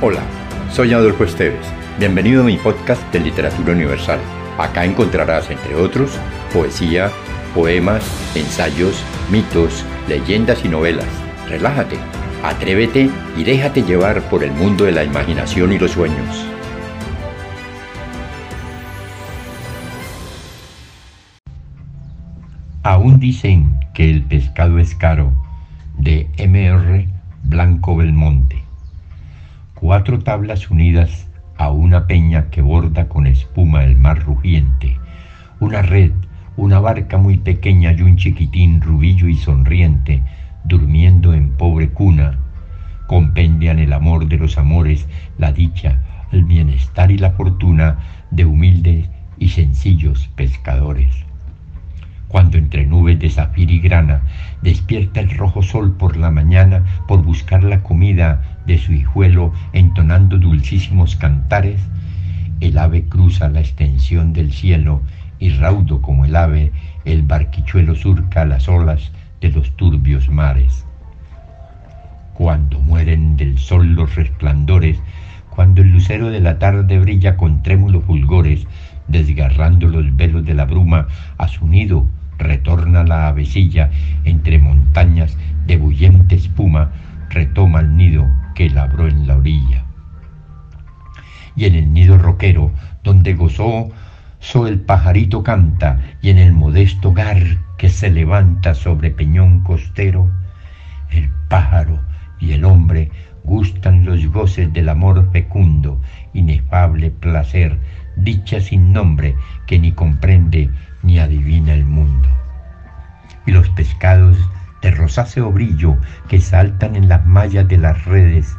Hola, soy Adolfo Esteves. Bienvenido a mi podcast de Literatura Universal. Acá encontrarás, entre otros, poesía, poemas, ensayos, mitos, leyendas y novelas. Relájate, atrévete y déjate llevar por el mundo de la imaginación y los sueños. Aún dicen que el pescado es caro, de M.R. Blanco Belmonte. Cuatro tablas unidas a una peña que borda con espuma el mar rugiente, una red, una barca muy pequeña y un chiquitín rubillo y sonriente, durmiendo en pobre cuna, compendian el amor de los amores, la dicha, el bienestar y la fortuna de humildes y sencillos pescadores. Cuando entre nubes de zafir y grana despierta el rojo sol por la mañana por buscar la comida de su hijuelo entonando dulcísimos cantares, el ave cruza la extensión del cielo y raudo como el ave, el barquichuelo surca las olas de los turbios mares. Cuando mueren del sol los resplandores, cuando el lucero de la tarde brilla con trémulos fulgores, desgarrando los velos de la bruma, a su nido retorna la avecilla entre montañas de bullente espuma, retoma el nido que labró en la orilla. Y en el nido roquero, donde gozó, so el pajarito canta, y en el modesto hogar que se levanta sobre peñón costero, el pájaro y el hombre gustan los goces del amor fecundo, inefable placer, dicha sin nombre que ni comprende ni adivina el mundo. Y los pescados de rosáceo brillo que saltan en las mallas de las redes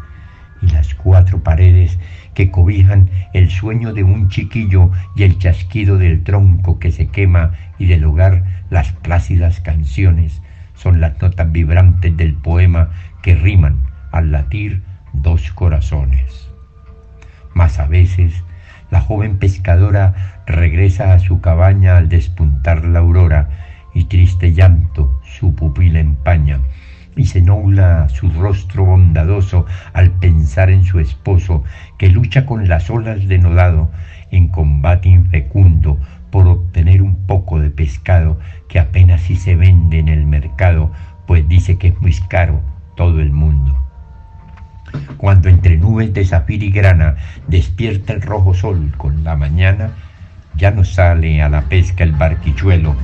y las cuatro paredes que cobijan el sueño de un chiquillo y el chasquido del tronco que se quema y del hogar las plácidas canciones son las notas vibrantes del poema que riman al latir dos corazones. Mas a veces la joven pescadora regresa a su cabaña al despuntar la aurora y triste llanto su pupila empaña y se nubla su rostro bondadoso al pensar en su esposo que lucha con las olas denodado en combate infecundo por obtener un poco de pescado que apenas si se vende en el mercado, pues dice que es muy caro todo el mundo cuando entre nubes de zafir y grana despierta el rojo sol con la mañana, ya no sale a la pesca el barquichuelo.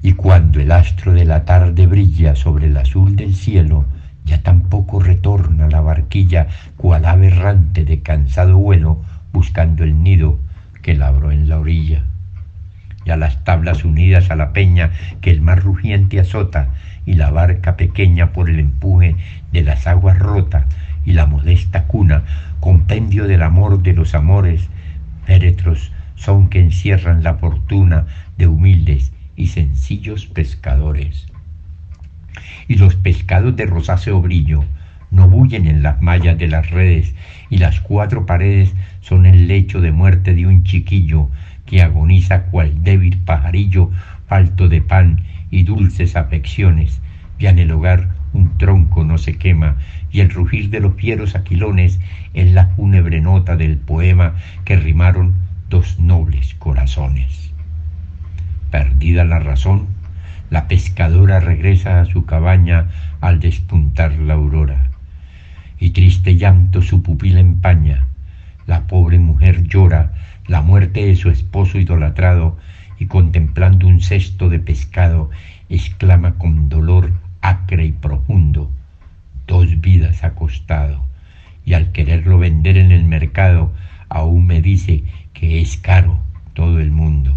Y cuando el astro de la tarde brilla sobre el azul del cielo, ya tampoco retorna la barquilla cual ave errante de cansado vuelo buscando el nido que labró en la orilla. Ya las tablas unidas a la peña que el mar rugiente azota y la barca pequeña por el empuje de las aguas rota y la modesta cuna, compendio del amor de los amores, féretros son que encierran la fortuna de humildes y sencillos pescadores. Y los pescados de rosáceo brillo no bullen en las mallas de las redes, y las cuatro paredes son el lecho de muerte de un chiquillo que agoniza cual débil pajarillo falto de pan y dulces afecciones, ya en el hogar un tronco no se quema, y el rugir de los fieros aquilones es la fúnebre nota del poema que rimaron dos nobles corazones. Perdida la razón, la pescadora regresa a su cabaña al despuntar la aurora, y triste llanto su pupila empaña. La pobre mujer llora la muerte de su esposo idolatrado, y contemplando un cesto de pescado, exclama con dolor acre y profundo, dos vidas ha costado, y al quererlo vender en el mercado, aún me dice que es caro todo el mundo.